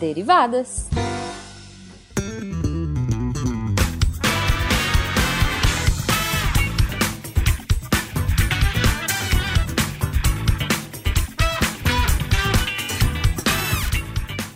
derivadas.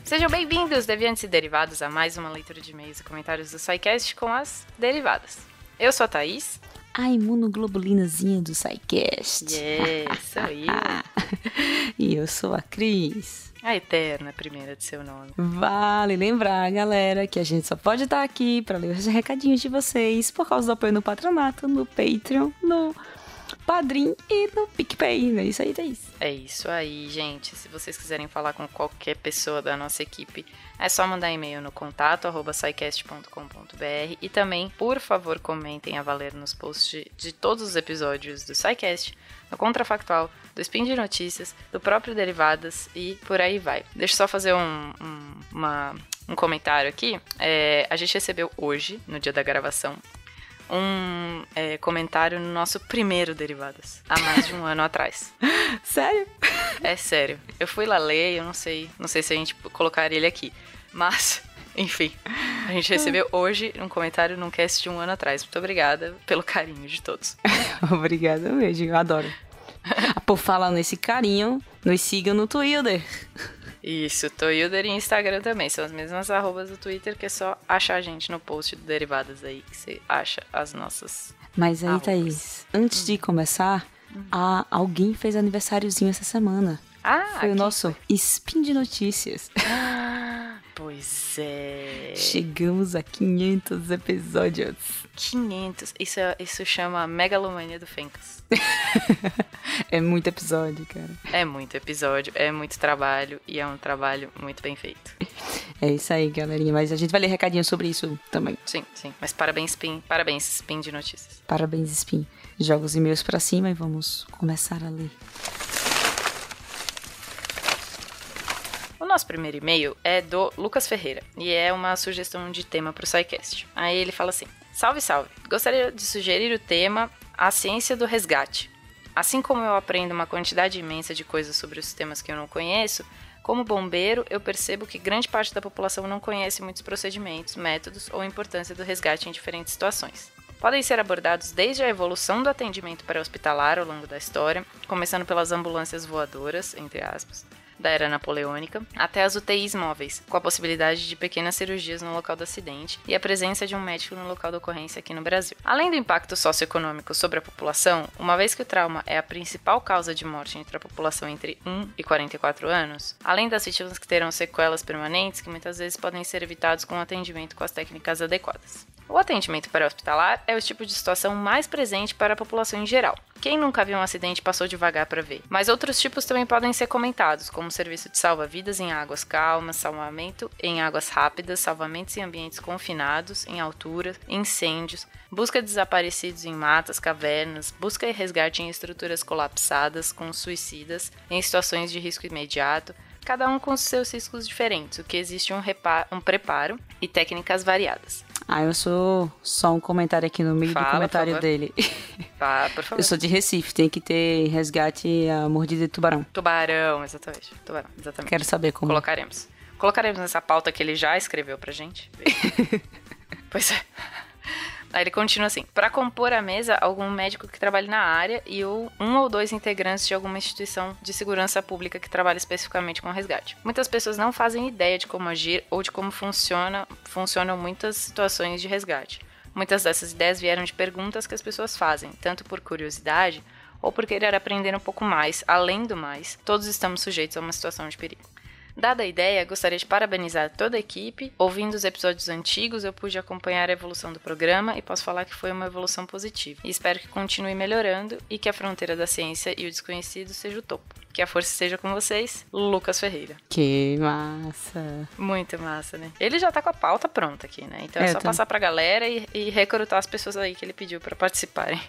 Sejam bem-vindos, deviantes e derivados, a mais uma leitura de e-mails e comentários do SciCast com as derivadas. Eu sou a Thaís. A imunoglobulinazinha do SciCast. Yes, sou eu. E eu sou a Cris. A eterna primeira de seu nome. Vale lembrar, galera, que a gente só pode estar aqui para ler os recadinhos de vocês por causa do apoio no patronato, no Patreon, no Padrim e no PicPay, é isso aí, Thaís? É isso aí, gente. Se vocês quiserem falar com qualquer pessoa da nossa equipe, é só mandar e-mail no contato arroba e também, por favor, comentem a valer nos posts de todos os episódios do SciCast, no Contrafactual, do Spin de Notícias, do próprio Derivadas e por aí vai. Deixa eu só fazer um, um, uma, um comentário aqui. É, a gente recebeu hoje, no dia da gravação, um é, comentário no nosso primeiro Derivadas, há mais de um ano atrás. Sério? É sério. Eu fui lá ler, eu não sei, não sei se a gente colocaria ele aqui, mas enfim, a gente recebeu hoje um comentário num cast de um ano atrás. Muito obrigada pelo carinho de todos. Obrigada mesmo, eu adoro. Por falar nesse carinho, nos sigam no Twitter. Isso, Toilder e Instagram também. São as mesmas arrobas do Twitter, que é só achar a gente no post do Derivadas aí, que você acha as nossas. Mas aí, arrobas. Thaís, antes de começar, a, alguém fez aniversáriozinho essa semana. Ah, Foi o nosso Spin de Notícias. Ah, pois é. Chegamos a 500 episódios. 500. Isso, é- isso chama megalomania do Fencas. é muito episódio, cara. É muito episódio, é muito trabalho e é um trabalho muito bem feito. É isso aí, galerinha. Mas a gente vai ler recadinho sobre isso também. Sim, sim. Mas parabéns, Spin. Parabéns, Spin de notícias. Parabéns, Spin. Joga os e-mails pra cima e vamos começar a ler. Nosso primeiro e-mail é do Lucas Ferreira e é uma sugestão de tema para o SciCast. Aí ele fala assim: Salve, salve! Gostaria de sugerir o tema A Ciência do Resgate. Assim como eu aprendo uma quantidade imensa de coisas sobre os sistemas que eu não conheço, como bombeiro, eu percebo que grande parte da população não conhece muitos procedimentos, métodos ou importância do resgate em diferentes situações. Podem ser abordados desde a evolução do atendimento pré-hospitalar ao longo da história, começando pelas ambulâncias voadoras, entre aspas, da era napoleônica, até as UTIs móveis, com a possibilidade de pequenas cirurgias no local do acidente e a presença de um médico no local da ocorrência aqui no Brasil. Além do impacto socioeconômico sobre a população, uma vez que o trauma é a principal causa de morte entre a população entre 1 e 44 anos, além das vítimas que terão sequelas permanentes que muitas vezes podem ser evitados com atendimento com as técnicas adequadas. O atendimento pré-hospitalar é o tipo de situação mais presente para a população em geral. Quem nunca viu um acidente passou devagar para ver. Mas outros tipos também podem ser comentados, como serviço de salva-vidas em águas calmas, salvamento em águas rápidas, salvamentos em ambientes confinados, em altura, incêndios, busca de desaparecidos em matas, cavernas, busca e resgate em estruturas colapsadas com suicidas, em situações de risco imediato, cada um com seus riscos diferentes, o que existe um, um preparo e técnicas variadas. Ah, eu sou só um comentário aqui no meio Fala, do comentário dele. Tá, por favor. Eu sou de Recife, tem que ter resgate a mordida de tubarão. Tubarão, exatamente. Tubarão, exatamente. Quero saber como. Colocaremos. Colocaremos nessa pauta que ele já escreveu pra gente. pois é. Aí ele continua assim: para compor a mesa, algum médico que trabalhe na área e ou um ou dois integrantes de alguma instituição de segurança pública que trabalhe especificamente com resgate. Muitas pessoas não fazem ideia de como agir ou de como funciona, funcionam muitas situações de resgate. Muitas dessas ideias vieram de perguntas que as pessoas fazem, tanto por curiosidade ou por querer aprender um pouco mais. Além do mais, todos estamos sujeitos a uma situação de perigo. Dada a ideia, gostaria de parabenizar toda a equipe. Ouvindo os episódios antigos, eu pude acompanhar a evolução do programa e posso falar que foi uma evolução positiva. E espero que continue melhorando e que a fronteira da ciência e o desconhecido seja o topo. Que a força esteja com vocês, Lucas Ferreira. Que massa. Muito massa, né? Ele já tá com a pauta pronta aqui, né? Então é, É, só tô- passar pra galera e, e recrutar as pessoas aí que ele pediu pra participarem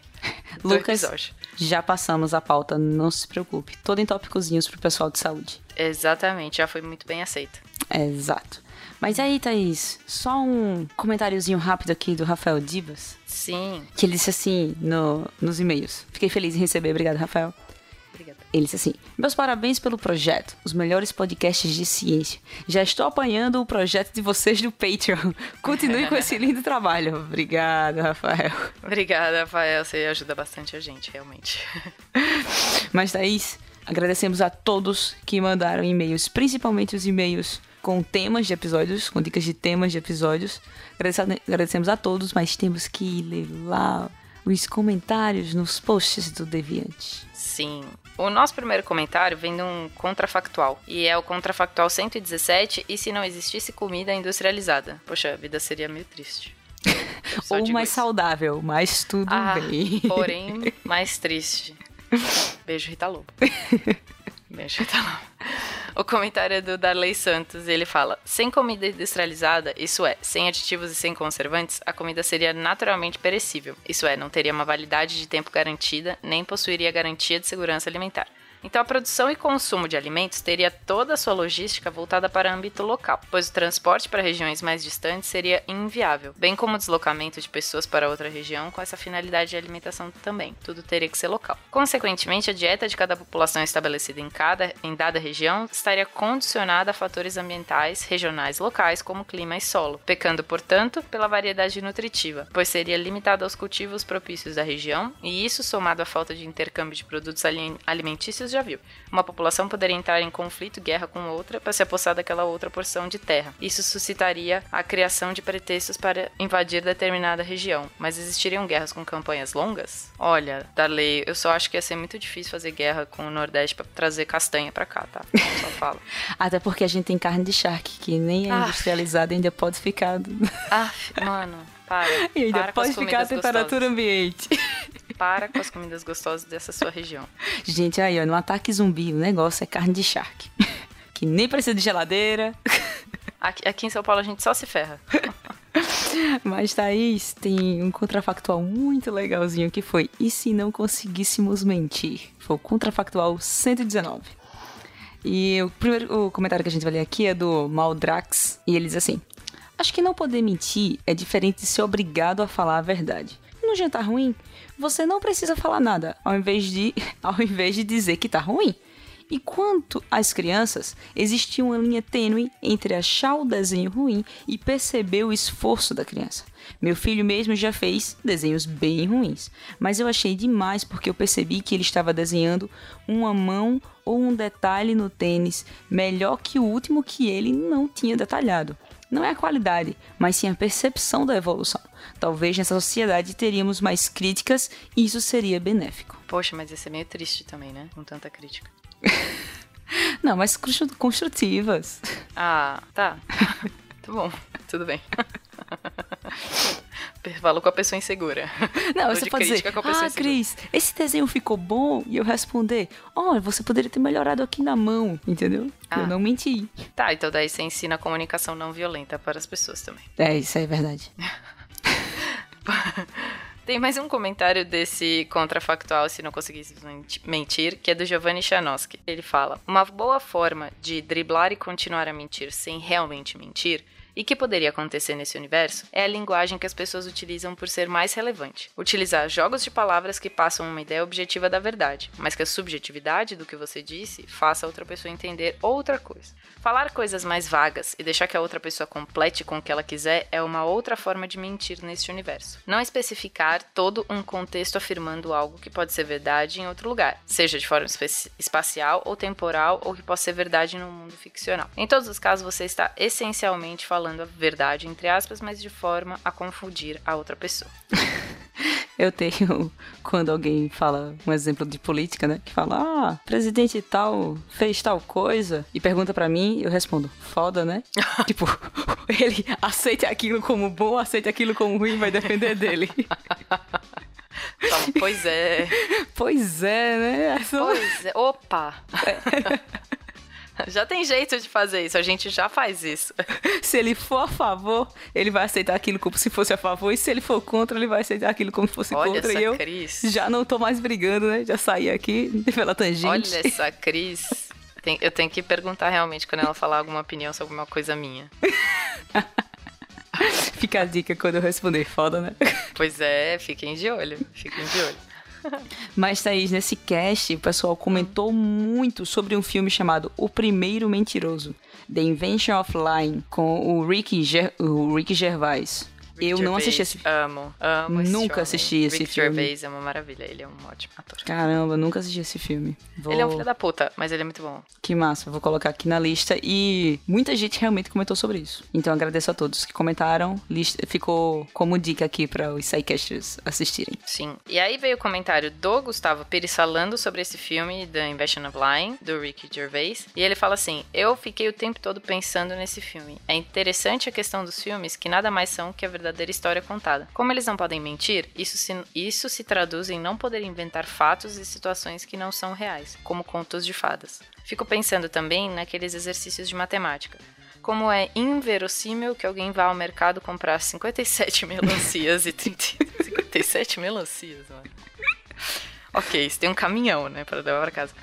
Lucas, episódio. já passamos a pauta, não se preocupe. Todo em tópicozinhos pro pessoal de saúde. Exatamente, já foi muito bem aceito. Exato. Mas aí, Thaís, só um comentáriozinho rápido aqui do Rafael Divas. Sim. Que ele disse assim no, nos e-mails. Fiquei feliz em receber, obrigado, Rafael. Obrigada. Ele disse assim: Meus parabéns pelo projeto, os melhores podcasts de ciência. Já estou apanhando o projeto de vocês do Patreon. Continue com esse lindo trabalho. Obrigada, Rafael. Obrigada, Rafael. Você ajuda bastante a gente, realmente. Mas, Thaís, agradecemos a todos que mandaram e-mails, principalmente os e-mails com temas de episódios, com dicas de temas de episódios. Agradecemos a todos, mas temos que ler lá os comentários nos posts do Deviante. Sim. O nosso primeiro comentário vem de um contrafactual. E é o contrafactual 117. E se não existisse comida industrializada? Poxa, a vida seria meio triste. Ou mais isso. saudável, mas tudo ah, bem. Porém, mais triste. Beijo, Rita Lobo. Beijo, Rita Lobo. O comentário é do Darley Santos. Ele fala: Sem comida industrializada, isso é, sem aditivos e sem conservantes, a comida seria naturalmente perecível. Isso é, não teria uma validade de tempo garantida, nem possuiria garantia de segurança alimentar. Então, a produção e consumo de alimentos teria toda a sua logística voltada para âmbito local, pois o transporte para regiões mais distantes seria inviável, bem como o deslocamento de pessoas para outra região com essa finalidade de alimentação também. Tudo teria que ser local. Consequentemente, a dieta de cada população estabelecida em cada em dada região estaria condicionada a fatores ambientais, regionais, locais, como clima e solo, pecando, portanto, pela variedade nutritiva, pois seria limitada aos cultivos propícios da região, e isso somado à falta de intercâmbio de produtos alimentícios já viu. Uma população poderia entrar em conflito, guerra com outra, para se apossar daquela outra porção de terra. Isso suscitaria a criação de pretextos para invadir determinada região. Mas existiriam guerras com campanhas longas? Olha, Darley, eu só acho que ia ser muito difícil fazer guerra com o Nordeste para trazer castanha para cá, tá? Só falo. Até porque a gente tem carne de charque, que nem é ah. industrializada ainda pode ficar. ah, mano, para. E ainda para pode ficar a temperatura gostosas. ambiente. Para com as comidas gostosas dessa sua região. Gente, aí, ó, no ataque zumbi, o negócio é carne de charque. que nem precisa de geladeira. Aqui, aqui em São Paulo a gente só se ferra. Mas, Thaís, tem um contrafactual muito legalzinho que foi: e se não conseguíssemos mentir? Foi o contrafactual 119. E o primeiro o comentário que a gente vai ler aqui é do Maldrax, e ele diz assim: Acho que não poder mentir é diferente de ser obrigado a falar a verdade. No jantar ruim, você não precisa falar nada, ao invés de, ao invés de dizer que tá ruim. E quanto às crianças, existia uma linha tênue entre achar o desenho ruim e perceber o esforço da criança. Meu filho mesmo já fez desenhos bem ruins, mas eu achei demais porque eu percebi que ele estava desenhando uma mão ou um detalhe no tênis melhor que o último que ele não tinha detalhado. Não é a qualidade, mas sim a percepção da evolução. Talvez nessa sociedade teríamos mais críticas e isso seria benéfico. Poxa, mas ia ser meio triste também, né? Com tanta crítica. Não, mas construtivas. Ah, tá. Tá bom, tudo bem. Falo com a pessoa insegura. Não, você pode dizer, ah, Cris, esse desenho ficou bom? E eu responder, olha, você poderia ter melhorado aqui na mão, entendeu? Ah. Eu não menti. Tá, então daí você ensina a comunicação não violenta para as pessoas também. É, isso é verdade. Tem mais um comentário desse contrafactual, se não conseguisse mentir, que é do Giovanni Chanoski. Ele fala: Uma boa forma de driblar e continuar a mentir sem realmente mentir e que poderia acontecer nesse universo é a linguagem que as pessoas utilizam por ser mais relevante. Utilizar jogos de palavras que passam uma ideia objetiva da verdade, mas que a subjetividade do que você disse faça a outra pessoa entender outra coisa. Falar coisas mais vagas e deixar que a outra pessoa complete com o que ela quiser é uma outra forma de mentir neste universo. Não especificar todo um contexto afirmando algo que pode ser verdade em outro lugar, seja de forma espacial ou temporal ou que possa ser verdade no mundo ficcional. Em todos os casos, você está essencialmente falando falando a verdade, entre aspas, mas de forma a confundir a outra pessoa. Eu tenho, quando alguém fala um exemplo de política, né? Que fala, ah, presidente tal fez tal coisa, e pergunta para mim, eu respondo, foda, né? tipo, ele aceita aquilo como bom, aceita aquilo como ruim, vai depender dele. pois é. Pois é, né? Pois é. Opa! Já tem jeito de fazer isso, a gente já faz isso. se ele for a favor, ele vai aceitar aquilo como se fosse a favor, e se ele for contra, ele vai aceitar aquilo como se fosse Olha contra. Essa e eu Cris. já não tô mais brigando, né? Já saí aqui pela tangente. Olha essa Cris. eu tenho que perguntar realmente quando ela falar alguma opinião sobre alguma coisa minha. Fica a dica quando eu responder, foda, né? Pois é, fiquem de olho, fiquem de olho. Mas, Thaís, nesse cast, o pessoal comentou muito sobre um filme chamado O Primeiro Mentiroso, The Invention of Lying, com o Ricky, Ger o Ricky Gervais. Eu não assisti esse Amo, amo esse Nunca homem. assisti esse Rick filme. Gervais é uma maravilha, ele é um ótimo ator. Caramba, nunca assisti esse filme. Vou... Ele é um filho da puta, mas ele é muito bom. Que massa, vou colocar aqui na lista. E muita gente realmente comentou sobre isso. Então agradeço a todos que comentaram. Lista... Ficou como dica aqui para os sidecasters assistirem. Sim. E aí veio o comentário do Gustavo Pires falando sobre esse filme, The Invention of Lying, do Ricky Gervais. E ele fala assim: Eu fiquei o tempo todo pensando nesse filme. É interessante a questão dos filmes que nada mais são que a verdadeira história contada. Como eles não podem mentir, isso se, isso se traduz em não poder inventar fatos e situações que não são reais, como contos de fadas. Fico pensando também naqueles exercícios de matemática. Como é inverossímil que alguém vá ao mercado comprar 57 melancias e 30... 57 melancias, mano. Ok, isso tem um caminhão, né, para levar para casa.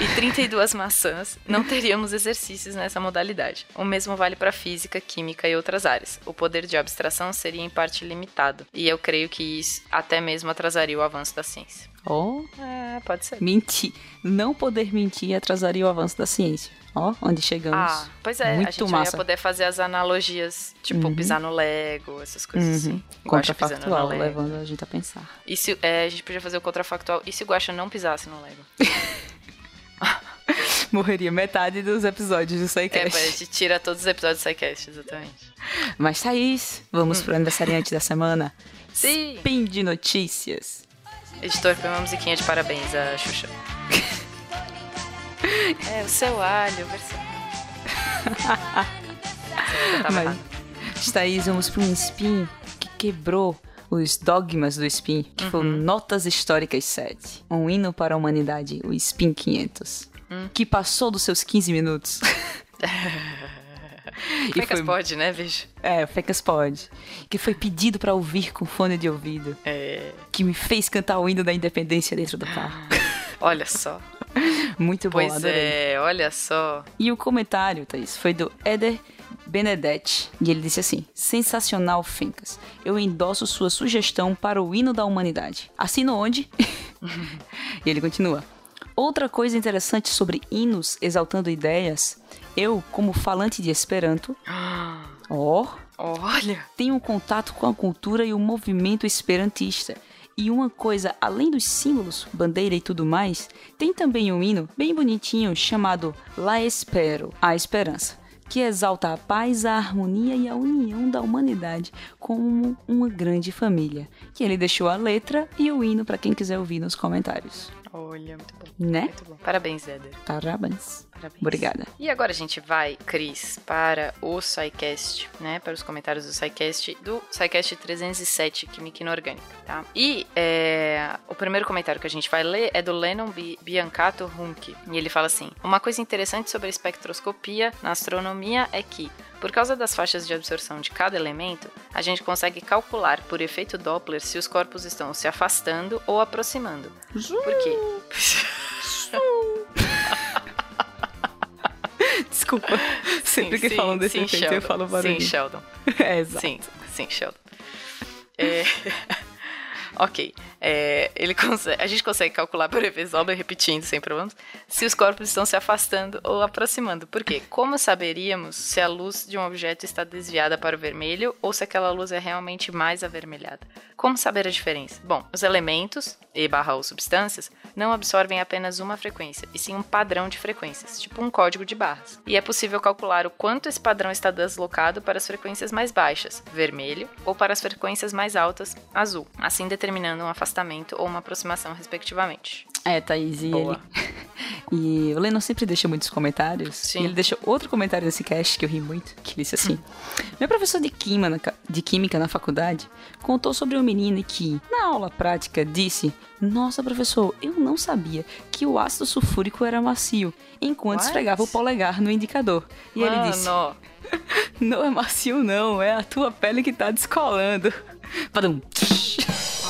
E 32 maçãs, não teríamos exercícios nessa modalidade. O mesmo vale para física, química e outras áreas. O poder de abstração seria em parte limitado, e eu creio que isso até mesmo atrasaria o avanço da ciência. Ó, É, pode ser. mentir. Não poder mentir atrasaria o avanço da ciência. Ó, onde chegamos. Ah, pois é, Muito a gente massa. ia poder fazer as analogias, tipo Uhum. pisar no Lego, essas coisas Uhum. assim. Contrafactual, levando a gente a pensar. E se, é, a gente podia fazer o contrafactual. E se o Guaxa não pisasse no Lego? Morreria metade dos episódios do É, SciCast. a gente tira todos os episódios do SciCast, exatamente. Mas, Thaís, vamos pro aniversariante da semana. Hum. Sim. Spin de notícias. Editor, põe uma musiquinha de parabéns a Xuxa. é, o seu alho, versão. Mas. Thaís, vamos para um spin que quebrou os dogmas do spin, que foi Uhum. Notas Históricas 7. Um hino para a humanidade, o Spin 500. Hum. Que passou dos seus 15 minutos. Fecas foi, pode, né, bicho? é, o Fecas pode. Que foi pedido para ouvir com fone de ouvido. É, Que me fez cantar o hino da independência dentro do carro. olha só. Muito bom, Pois adorei. é, olha só. E o comentário, Thaís, foi do Eder Benedetti. E ele disse assim: Sensacional, Fencas. Eu endosso sua sugestão para o hino da humanidade. Assino onde? e ele continua. Outra coisa interessante sobre hinos exaltando ideias, eu, como falante de Esperanto, ó, Olha. tenho um contato com a cultura e o movimento esperantista. E uma coisa, além dos símbolos, bandeira e tudo mais, tem também um hino bem bonitinho chamado La Espero, a esperança, que exalta a paz, a harmonia e a união da humanidade como uma grande família. Que ele deixou a letra e o hino para quem quiser ouvir nos comentários. Olha, muito bom. Né? Muito bom. Parabéns, Éder. Parabéns. Parabéns. Obrigada. E agora a gente vai, Cris, para o SciCast, né? Para os comentários do SciCast, do SciCast 307, Química Inorgânica, tá? E é, o primeiro comentário que a gente vai ler é do Lennon Bi- Biancato Hunke. E ele fala assim: Uma coisa interessante sobre a espectroscopia na astronomia é que, por causa das faixas de absorção de cada elemento, a gente consegue calcular por efeito Doppler se os corpos estão se afastando ou aproximando. Por quê? Desculpa. Sempre Sim, que sim, falam desse sim, efeito eu Sheldon. falo barulho. Sim, Sheldon. é, exato. Sim, sim, Sheldon. É... ok. É, ele consegue, a gente consegue calcular por Doppler, repetindo sem problemas, se os corpos estão se afastando ou aproximando. Por quê? Como saberíamos se a luz de um objeto está desviada para o vermelho ou se aquela luz é realmente mais avermelhada? Como saber a diferença? Bom, os elementos, e barra ou substâncias, não absorvem apenas uma frequência, e sim um padrão de frequências, tipo um código de barras. E é possível calcular o quanto esse padrão está deslocado para as frequências mais baixas, vermelho, ou para as frequências mais altas, azul, assim determinando um afastamento ou uma aproximação, respectivamente. É, Thaís, e Boa. ele. E o Lennon sempre deixa muitos comentários. Sim. E ele deixou outro comentário nesse cast que eu ri muito, que disse assim: Meu professor de, química de química na faculdade contou sobre um menino que, na aula prática, disse: Nossa, professor, eu não sabia que o ácido sulfúrico era macio, enquanto What? esfregava o polegar no indicador. E ele disse: Mano, Não é macio, não, é a tua pele que tá descolando. Padum.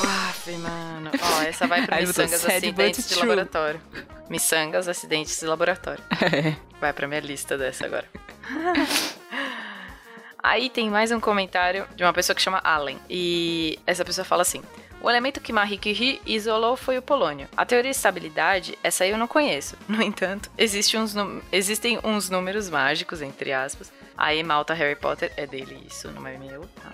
Aff, mano. Ó, essa vai botou miçangas acidentes de true. laboratório. Miçangas acidentes de laboratório. É. Vai pra minha lista dessa agora. Aí tem mais um comentário de uma pessoa que chama Allen. E essa pessoa fala assim: O elemento que Marie Curie isolou foi o polônio. A teoria de estabilidade, essa aí eu não conheço. No entanto, existe uns existem uns números mágicos, entre aspas. Aí Malta Harry Potter é dele, isso não é meu, tá?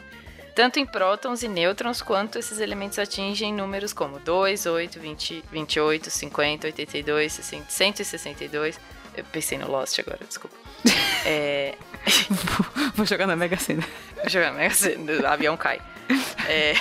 Tanto em prótons e nêutrons, quanto esses elementos atingem números como 2, 8, 20, 28, 50, 82, 60, 162. Eu pensei no Lost agora, desculpa. É... Vou jogar na Mega Sena. Vou jogar na Mega Sena, o avião cai. É...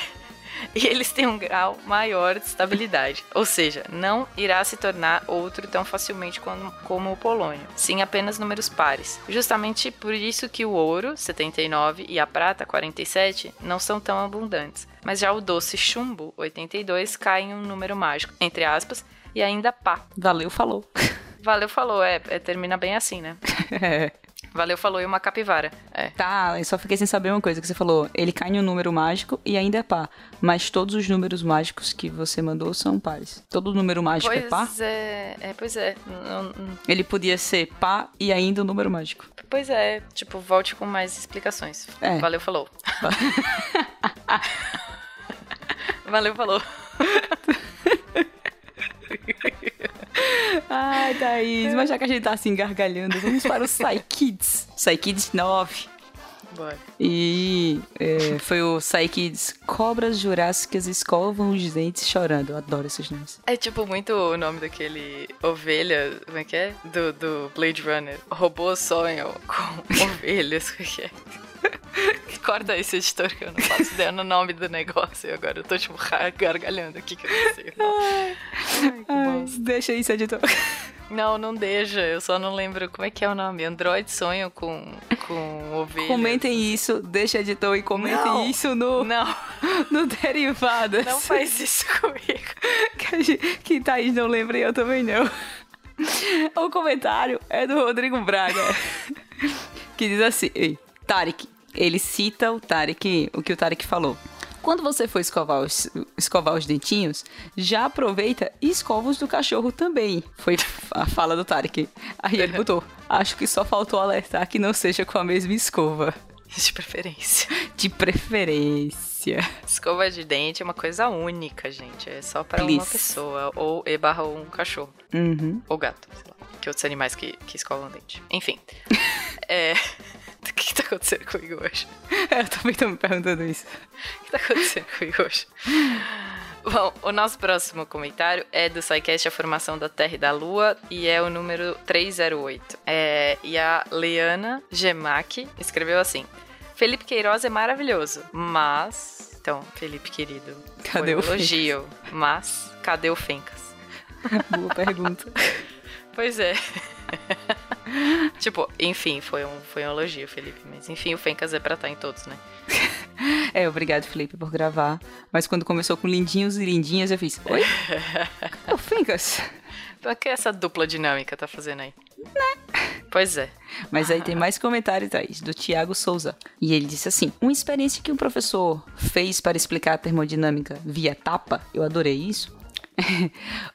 E eles têm um grau maior de estabilidade, ou seja, não irá se tornar outro tão facilmente como, como o polônio, sim apenas números pares. Justamente por isso que o ouro, 79, e a prata, 47, não são tão abundantes. Mas já o doce chumbo, 82, cai em um número mágico, entre aspas, e ainda pá. Valeu, falou. Valeu, falou. É, é termina bem assim, né? é. Valeu, falou e uma capivara. É. Tá, eu só fiquei sem saber uma coisa que você falou. Ele cai em um número mágico e ainda é pá. Mas todos os números mágicos que você mandou são pares. Todo número mágico pois é pá? É, é, pois é. Não. Ele podia ser pá e ainda um número mágico. Pois é, tipo, volte com mais explicações. É. Valeu, falou. Valeu, falou. Ai, Thaís, mas já que a gente tá assim gargalhando, vamos para o Psykids. Psykids 9. Bora. E é, foi o Psykids Cobras Jurássicas Escovam os Dentes Chorando. Eu adoro esses nomes. É tipo muito o nome daquele ovelha, como é que é? Do, do Blade Runner. Robô sonho com ovelhas, como é que é? Corta esse editor que eu não faço ideia no nome do negócio. Agora eu tô tipo gargalhando aqui que eu não sei. Ai, Ai, deixa isso, editor. Não, não deixa. Eu só não lembro como é que é o nome. Android sonho com, com ovelhas. Comentem isso, deixa editor e comentem não, isso no, não. no Derivadas. Não faz isso comigo. Que, que Thaís não lembra e eu também não. O comentário é do Rodrigo Braga. Que diz assim: Tarek, ele cita o Tarek, o que o Tarek falou. Quando você for escovar os, escovar os dentinhos, já aproveita e escova os do cachorro também. Foi a fala do Tarek. Aí ele botou: Acho que só faltou alertar que não seja com a mesma escova. De preferência. De preferência. Escova de dente é uma coisa única, gente. É só para uma pessoa. Ou e barra um cachorro. Uhum. Ou gato, sei lá. Que outros animais que, que escovam dente. Enfim. é. O que, que tá acontecendo comigo hoje? Eu também tô me perguntando isso. O que tá acontecendo comigo hoje? Bom, o nosso próximo comentário é do SciCast A Formação da Terra e da Lua e é o número 308. É, e a Leana Gemac escreveu assim: Felipe Queiroz é maravilhoso, mas. Então, Felipe querido, cadê o elogio? Fencas? Mas, cadê o Fencas? Boa pergunta. pois é. tipo, enfim, foi um, foi um elogio, Felipe. Mas enfim, o Fencas é pra estar tá em todos, né? é, obrigado, Felipe, por gravar. Mas quando começou com lindinhos e lindinhas, eu fiz. Oi? O Fencas? O que essa dupla dinâmica tá fazendo aí? Né? Pois é. Mas aí tem mais comentário, Thaís, do Tiago Souza. E ele disse assim: Uma experiência que um professor fez para explicar a termodinâmica via tapa, eu adorei isso.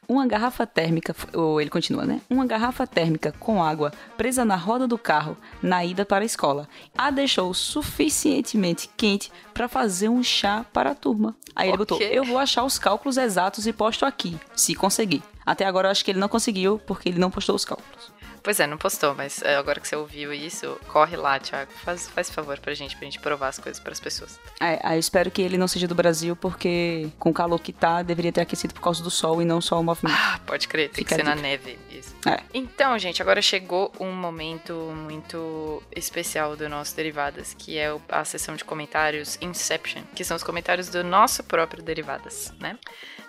uma garrafa térmica, ou ele continua, né? Uma garrafa térmica com água presa na roda do carro na ida para a escola. A deixou suficientemente quente para fazer um chá para a turma. Aí ele botou: Eu vou achar os cálculos exatos e posto aqui, se conseguir. Até agora eu acho que ele não conseguiu porque ele não postou os cálculos. Pois é, não postou, mas é, agora que você ouviu isso, corre lá, Thiago. Faz, faz favor pra gente, pra gente provar as coisas pras pessoas. É, eu espero que ele não seja do Brasil, porque com o calor que tá, deveria ter aquecido por causa do sol e não só o movimento. Ah, pode crer, tem Fica que ser na neve, isso. É. Então, gente, agora chegou um momento muito especial do nosso Derivadas, que é a sessão de comentários Inception, que são os comentários do nosso próprio Derivadas, né?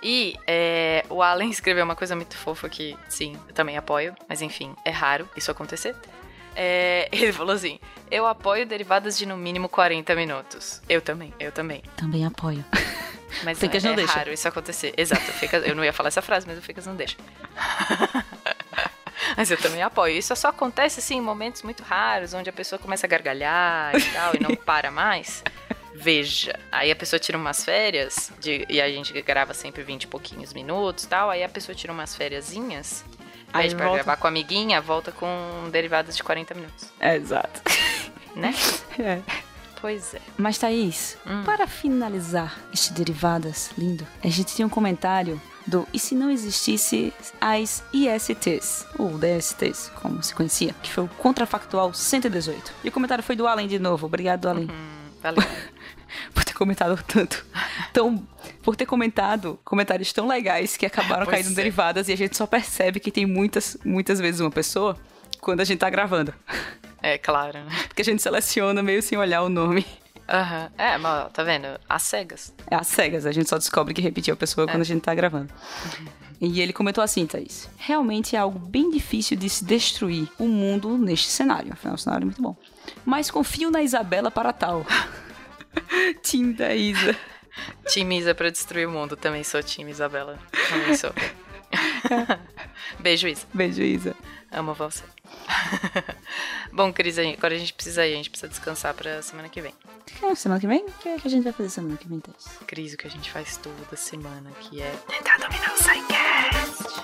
E é, o Alan escreveu uma coisa muito fofa que, sim, eu também apoio, mas enfim, é raro isso acontecer. É, ele falou assim: Eu apoio derivadas de no mínimo 40 minutos. Eu também, eu também. Também apoio. Mas Ficas não, é, não é deixa. raro isso acontecer. Exato, eu não ia falar essa frase, mas o Ficas não deixa. mas eu também apoio. Isso só acontece assim em momentos muito raros, onde a pessoa começa a gargalhar e tal, e não para mais veja. Aí a pessoa tira umas férias, de, e a gente grava sempre 20 e pouquinhos minutos tal. Aí a pessoa tira umas fériasinhas, pede pra volta... gravar com a amiguinha, volta com derivadas de 40 minutos. É, exato. Né? É. Pois é. Mas, Thaís, Hum. para finalizar este Derivadas lindo, a gente tem um comentário do E se não existisse as ISTs, ou DSTs, como se conhecia, que foi o Contrafactual 118. E o comentário foi do Allen de novo. Obrigado, Allen, Hum, valeu. por ter comentado tanto. Tão, por ter comentado comentários tão legais que acabaram Pois caindo é. derivadas e a gente só percebe que tem muitas, muitas vezes uma pessoa quando a gente tá gravando. É, claro, né? Porque a gente seleciona meio sem olhar o nome. Aham. É, mas tá vendo? As cegas. É às cegas, a gente só descobre que repetiu a pessoa quando a gente tá gravando. E ele comentou assim, Thaís. Realmente é algo bem difícil de se destruir o mundo neste cenário. Afinal, o cenário é muito bom. Mas confio na Isabela para tal. Tim da Isa. Time Isa pra destruir o mundo. Também sou time Isabela. Também sou. Beijo, Isa. Beijo, Isa. Amo você. Bom, Cris, agora a gente precisa ir. A gente precisa descansar pra semana que vem. É, semana que vem? O que, é que a gente vai fazer semana que vem, Thaís? Cris, o que a gente faz toda semana, que é tentar dominar o Psycast.